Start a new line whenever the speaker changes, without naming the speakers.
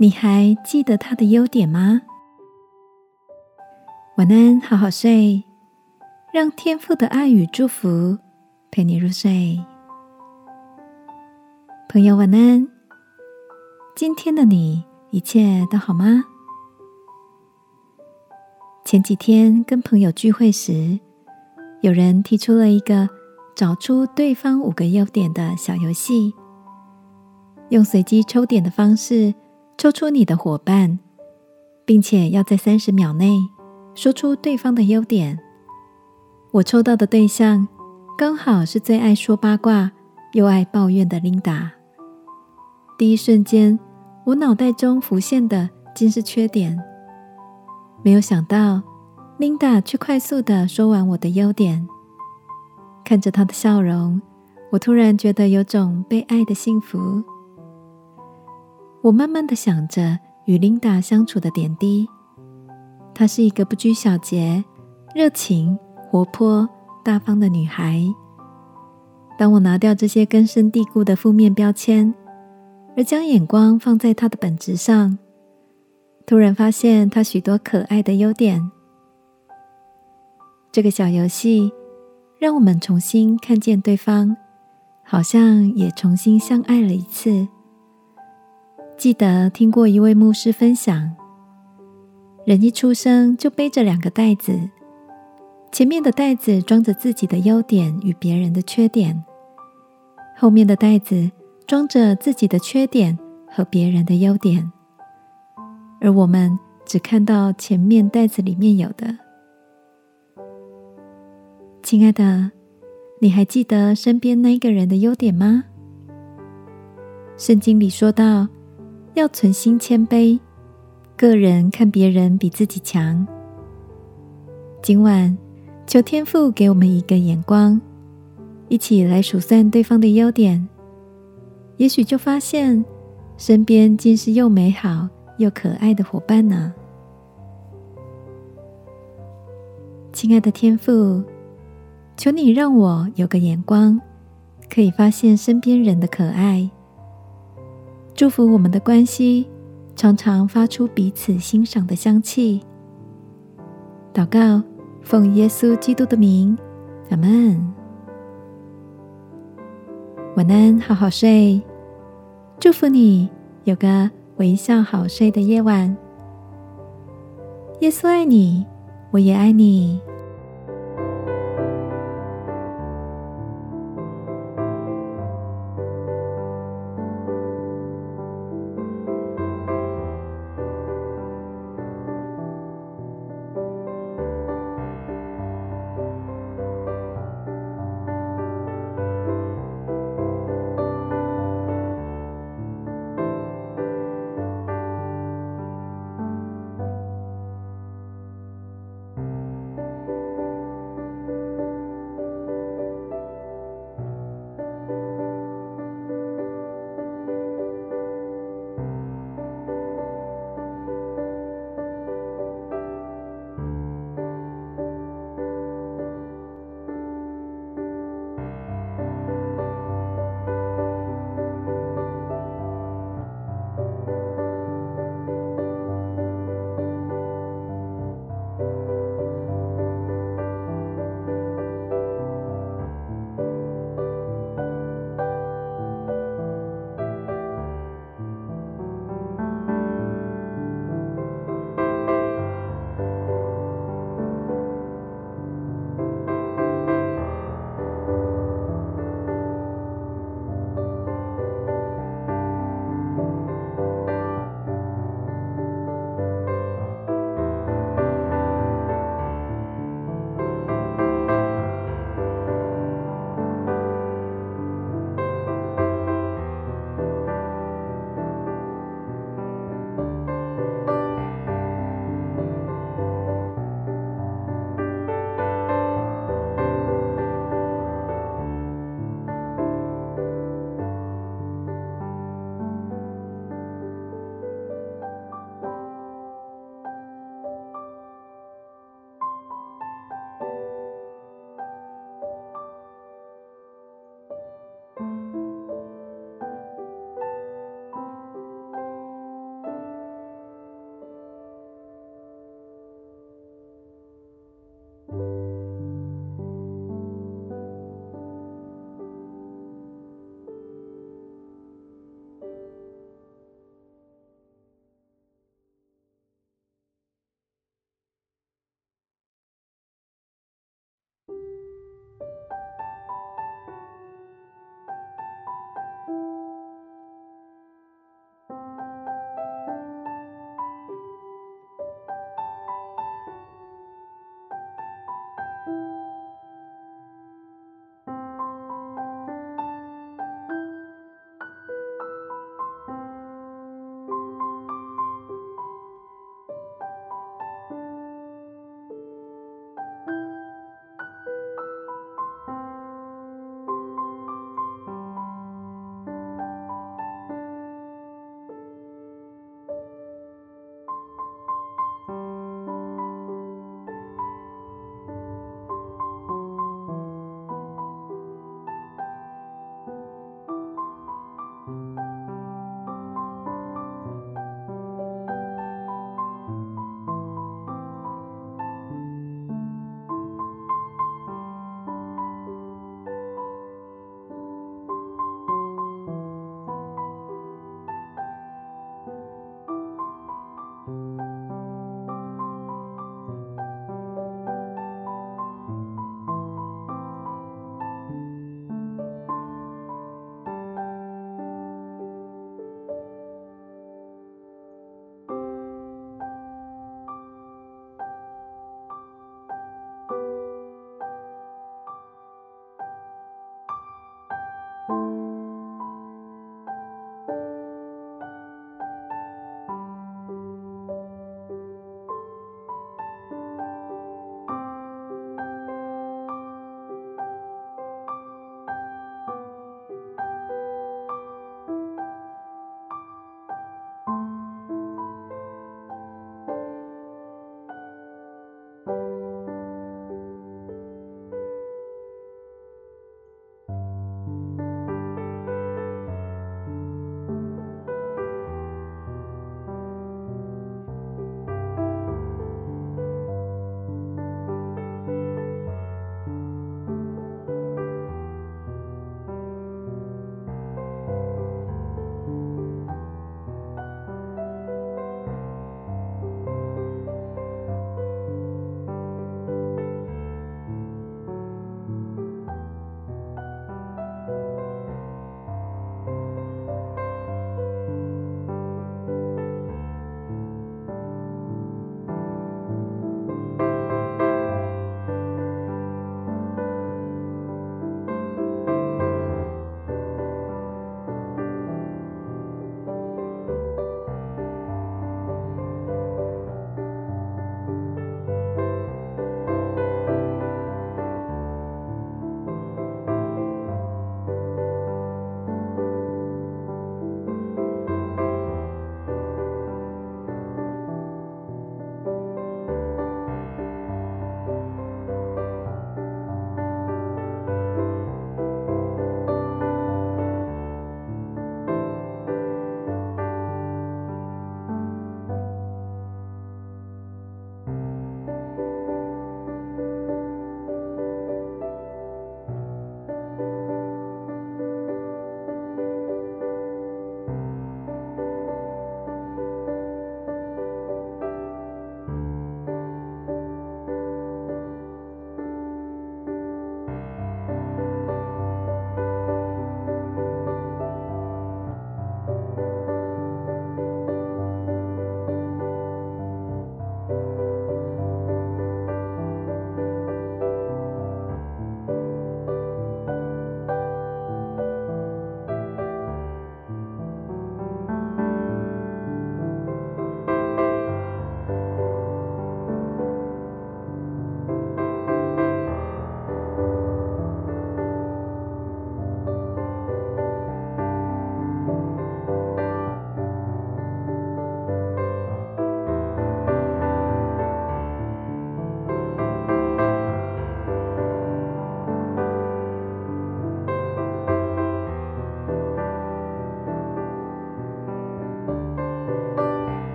你还记得他的优点吗？晚安，好好睡，让天父的爱与祝福陪你入睡。朋友，晚安。今天的你一切都好吗？前几天跟朋友聚会时，有人提出了一个找出对方五个优点的小游戏，用随机抽点的方式。抽出你的伙伴，并且要在三十秒内说出对方的优点。我抽到的对象刚好是最爱说八卦又爱抱怨的琳达。第一瞬间，我脑袋中浮现的竟是缺点。没有想到，琳达却快速的说完我的优点。看着她的笑容，我突然觉得有种被爱的幸福。我慢慢的想着与琳达相处的点滴。她是一个不拘小节、热情、活泼、大方的女孩。当我拿掉这些根深蒂固的负面标签，而将眼光放在她的本质上，突然发现她许多可爱的优点。这个小游戏让我们重新看见对方，好像也重新相爱了一次。记得听过一位牧师分享：人一出生就背着两个袋子，前面的袋子装着自己的优点与别人的缺点，后面的袋子装着自己的缺点和别人的优点。而我们只看到前面袋子里面有的。亲爱的，你还记得身边那一个人的优点吗？圣经里说到。要存心谦卑，个人看别人比自己强。今晚求天父给我们一个眼光，一起来数算对方的优点，也许就发现身边竟是又美好又可爱的伙伴呢。亲爱的天父，求你让我有个眼光，可以发现身边人的可爱。祝福我们的关系常常发出彼此欣赏的香气。祷告，奉耶稣基督的名，阿门。晚安，好好睡。祝福你有个微笑好睡的夜晚。耶稣爱你，我也爱你。